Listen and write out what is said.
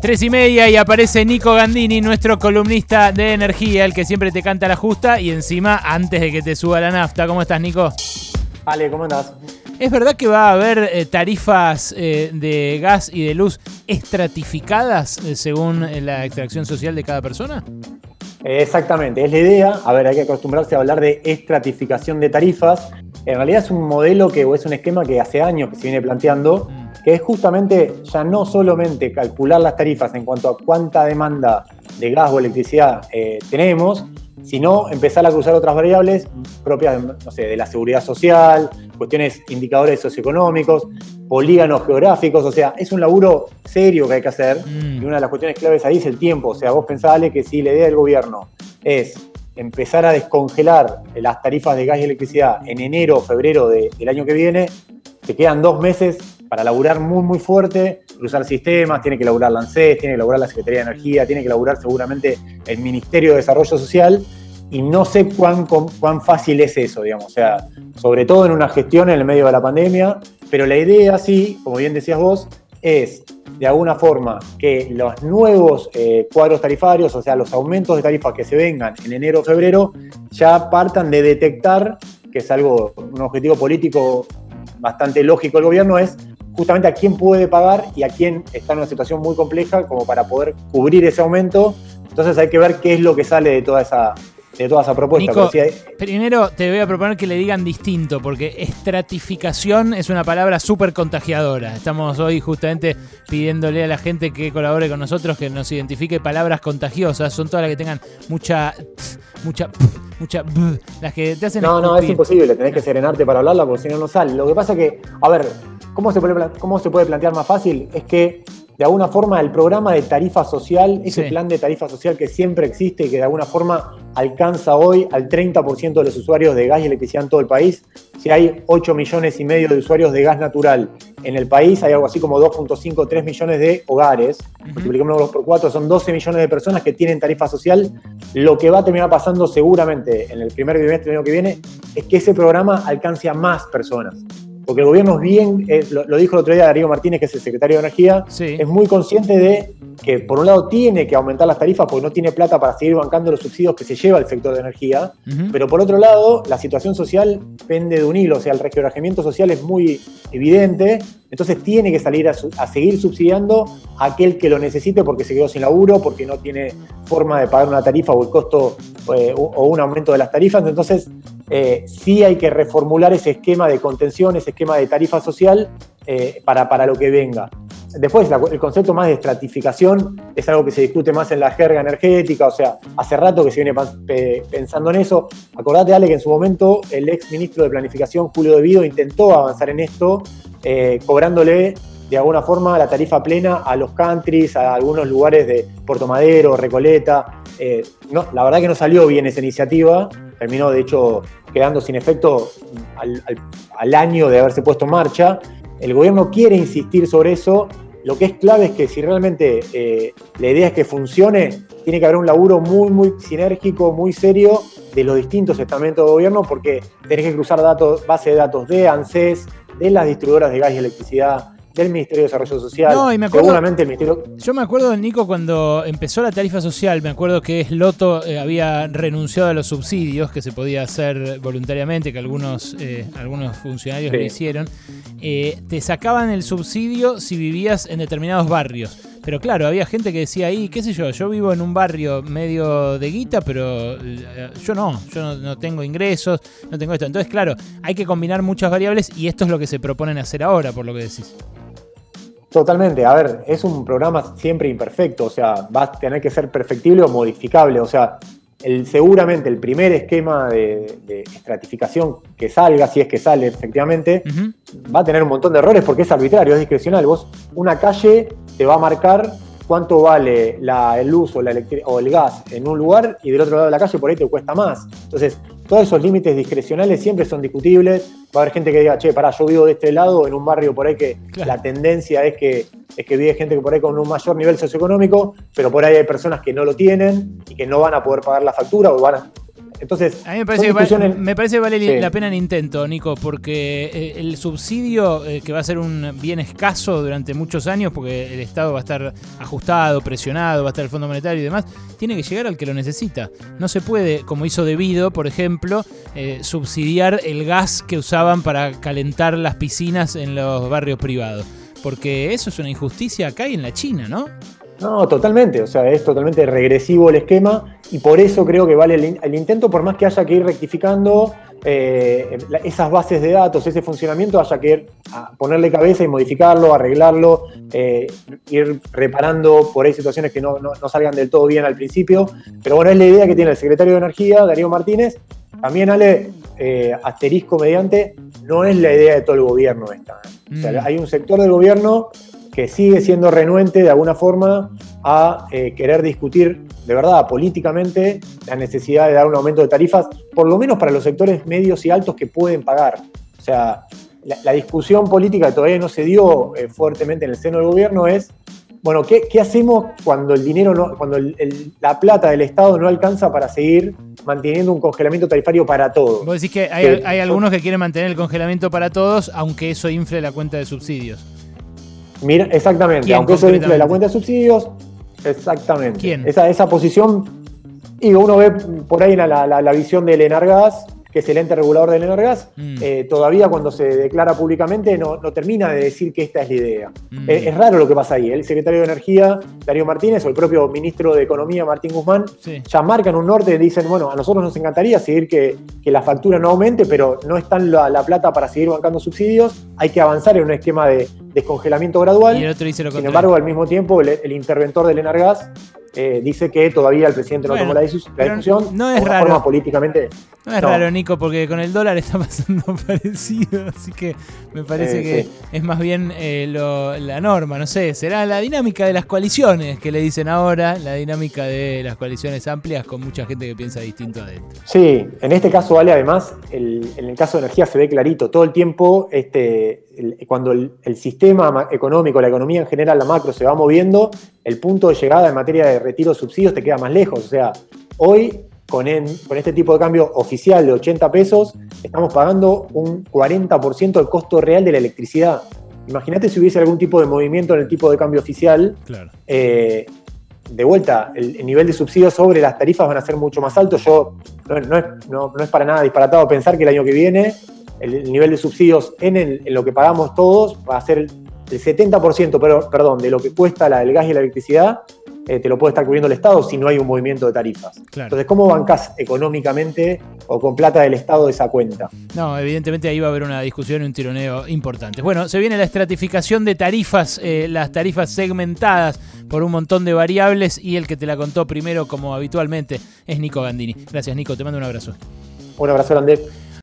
Tres y media y aparece Nico Gandini, nuestro columnista de energía, el que siempre te canta la justa y encima antes de que te suba la nafta. ¿Cómo estás, Nico? Ale, ¿cómo andás? ¿Es verdad que va a haber eh, tarifas eh, de gas y de luz estratificadas eh, según la extracción social de cada persona? Exactamente, es la idea. A ver, hay que acostumbrarse a hablar de estratificación de tarifas. En realidad es un modelo que, o es un esquema que hace años que se viene planteando que es justamente ya no solamente calcular las tarifas en cuanto a cuánta demanda de gas o electricidad eh, tenemos, sino empezar a cruzar otras variables propias no sé, de la seguridad social, cuestiones, indicadores socioeconómicos, políganos geográficos, o sea, es un laburo serio que hay que hacer mm. y una de las cuestiones claves ahí es el tiempo, o sea, vos pensale que si la idea del gobierno es empezar a descongelar las tarifas de gas y electricidad en enero o febrero del año que viene, te quedan dos meses para laburar muy, muy fuerte, cruzar sistemas, tiene que laburar la ANSES, tiene que laburar la Secretaría de Energía, tiene que laburar seguramente el Ministerio de Desarrollo Social, y no sé cuán, cuán fácil es eso, digamos, o sea, sobre todo en una gestión en el medio de la pandemia, pero la idea, sí, como bien decías vos, es de alguna forma que los nuevos eh, cuadros tarifarios, o sea, los aumentos de tarifas que se vengan en enero o febrero, ya partan de detectar, que es algo, un objetivo político bastante lógico del gobierno, es justamente a quién puede pagar y a quién está en una situación muy compleja como para poder cubrir ese aumento. Entonces hay que ver qué es lo que sale de toda esa, de toda esa propuesta. Nico, primero te voy a proponer que le digan distinto, porque estratificación es una palabra súper contagiadora. Estamos hoy justamente pidiéndole a la gente que colabore con nosotros, que nos identifique palabras contagiosas. Son todas las que tengan mucha, mucha, mucha, las que te hacen... No, no, es imposible, tenés que serenarte para hablarla porque si no, no sale. Lo que pasa que, a ver, ¿Cómo se, puede, ¿Cómo se puede plantear más fácil? Es que de alguna forma el programa de tarifa social, ese plan de tarifa social que siempre existe y que de alguna forma alcanza hoy al 30% de los usuarios de gas y electricidad en todo el país. Si hay 8 millones y medio de usuarios de gas natural en el país, hay algo así como 2.5, 3 millones de hogares. Multipliquémoslo por 4, son 12 millones de personas que tienen tarifa social. Lo que va a terminar pasando seguramente en el primer trimestre del año que viene es que ese programa alcance a más personas porque el gobierno es bien, eh, lo, dijo el otro día Darío Martínez, que es el secretario de Energía, es muy consciente de que por un lado tiene que aumentar las tarifas porque no tiene plata para seguir bancando los subsidios que se lleva el sector de energía, pero por otro lado la situación social pende de un hilo, o sea, el requebrajamiento social es muy evidente, entonces tiene que salir a, seguir subsidiando a aquel que lo necesite porque se quedó sin laburo, porque no tiene forma de pagar una tarifa o el costo eh, o un aumento de las tarifas, entonces eh, sí hay que reformular ese esquema de contención, ese esquema de tarifa social eh, para, para, lo que venga. Después, el concepto más de estratificación es algo que se discute más en la jerga energética, o sea, hace rato que se viene pensando en eso. Acordate, Ale, que en su momento el ex ministro de Planificación, Julio De Vido, intentó avanzar en esto, eh, cobrándole de alguna forma la tarifa plena a los countries, a algunos lugares de Puerto Madero, Recoleta. no, la verdad que no salió bien esa iniciativa, terminó de hecho quedando sin efecto al, año de haberse puesto en marcha. El gobierno quiere insistir sobre eso. Lo que es clave es que si realmente eh, la idea es que funcione, tiene que haber un laburo muy, muy sinérgico, muy serio de los distintos estamentos de gobierno, porque tenés que cruzar datos, base de datos de ANSES, de las distribuidoras de gas y electricidad, del Ministerio de Desarrollo Social. No, y me acuerdo, seguramente el Ministerio. Yo me acuerdo, Nico, cuando empezó la tarifa social, me acuerdo que Sloto eh, había renunciado a los subsidios que se podía hacer voluntariamente, que algunos, eh, algunos funcionarios lo hicieron. Eh, te sacaban el subsidio si vivías en determinados barrios. Pero claro, había gente que decía ahí, qué sé yo, yo vivo en un barrio medio de guita, pero yo no, yo no, no, tengo ingresos, no tengo esto. Entonces, claro, hay que combinar muchas variables y esto es lo que se proponen hacer ahora, por lo que decís. Totalmente, a ver, es un programa siempre imperfecto, o sea, va a tener que ser perfectible o modificable, o sea, el, seguramente el primer esquema de, estratificación que salga, si es que sale efectivamente, va a tener un montón de errores porque es arbitrario, es discrecional. Vos, una calle te va a marcar cuánto vale la, el luz o, la o el gas en un lugar y del otro lado de la calle por ahí te cuesta más. Entonces, todos esos límites discrecionales siempre son discutibles. Va a haber gente que diga, che, pará, yo vivo de este lado, en un barrio por ahí que la tendencia es que, es que vive gente que por ahí con un mayor nivel socioeconómico, pero por ahí hay personas que no lo tienen y que no van a poder pagar la factura o van Entonces, a mí me parece, que vale, me parece vale la pena el intento, Nico, porque eh, el subsidio, eh, que va a ser un bien escaso durante muchos años, porque el Estado va a estar ajustado, presionado, va a estar el Fondo Monetario y demás, tiene que llegar al que lo necesita. No se puede, como hizo debido, por ejemplo, eh, subsidiar el gas que usaban para calentar las piscinas en los barrios privados. Porque eso es una injusticia acá y en la China, ¿no? No, totalmente, o sea, es totalmente regresivo el esquema y por eso creo que vale el, intento, por más que haya que ir rectificando eh, esas bases de datos, ese funcionamiento, haya que ir a ponerle cabeza y modificarlo, arreglarlo, eh, ir reparando por ahí situaciones que no, salgan del todo bien al principio. Pero bueno, es la idea que tiene el secretario de Energía, Darío Martínez. También, Ale, eh, asterisco mediante, no es la idea de todo el gobierno esta. O sea, mm. hay un sector del gobierno que sigue siendo renuente de alguna forma a eh, querer discutir de verdad políticamente la necesidad de dar un aumento de tarifas, por lo menos para los sectores medios y altos que pueden pagar. O sea, la, discusión política que todavía no se dio eh, fuertemente en el seno del gobierno es, bueno, ¿qué, hacemos cuando el dinero no, cuando la plata del Estado no alcanza para seguir manteniendo un congelamiento tarifario para todos? Vos decís que hay, hay algunos que quieren mantener el congelamiento para todos, aunque eso infle la cuenta de subsidios. Mira, exactamente, aunque eso infle la cuenta de subsidios, exactamente. ¿Quién? Esa, esa posición, y uno ve por ahí la, la, la visión del Enargas, que es el ente regulador del Energas, mm. eh, todavía cuando se declara públicamente no, termina de decir que esta es la idea. Mm. Es, raro lo que pasa ahí. El secretario de Energía, Darío Martínez, o el propio ministro de Economía, Martín Guzmán, ya marcan un norte y dicen, bueno, a nosotros nos encantaría seguir que, la factura no aumente, pero no está la, la, plata para seguir bancando subsidios. Hay que avanzar en un esquema de descongelamiento gradual. Y el otro dice lo Sin embargo, al mismo tiempo, el, interventor del Energas eh, dice que todavía el presidente no tomó la, discusión. No es raro. Forma políticamente. No es raro, Nico, porque con el dólar está pasando parecido. Así que me parece que es más bien eh, la norma. No sé, será la dinámica de las coaliciones que le dicen ahora, la dinámica de las coaliciones amplias con mucha gente que piensa distinto a. Sí, en este caso, vale, además, en el caso de energía se ve clarito. Todo el tiempo, este, cuando el, sistema económico, la economía en general, la macro, se va moviendo, el punto de llegada en materia de retiro de subsidios te queda más lejos. O sea, hoy, con, con este tipo de cambio oficial de 80 pesos, estamos pagando un 40% del costo real de la electricidad. Imagínate si hubiese algún tipo de movimiento en el tipo de cambio oficial. Eh, de vuelta, el, nivel de subsidios sobre las tarifas van a ser mucho más altos. Yo no, es, no, es, para nada disparatado pensar que el año que viene el, nivel de subsidios en, lo que pagamos todos va a ser el 70%, pero, perdón, de lo que cuesta la, el gas y la electricidad, eh, te lo puede estar cubriendo el Estado si no hay un movimiento de tarifas. Entonces, ¿cómo bancas económicamente o con plata del Estado esa cuenta? No, evidentemente ahí va a haber una discusión y un tironeo importante. Bueno, se viene la estratificación de tarifas, eh, las tarifas segmentadas por un montón de variables y el que te la contó primero, como habitualmente, es Nico Gandini. Gracias, Nico. Te mando un abrazo. Un abrazo grande.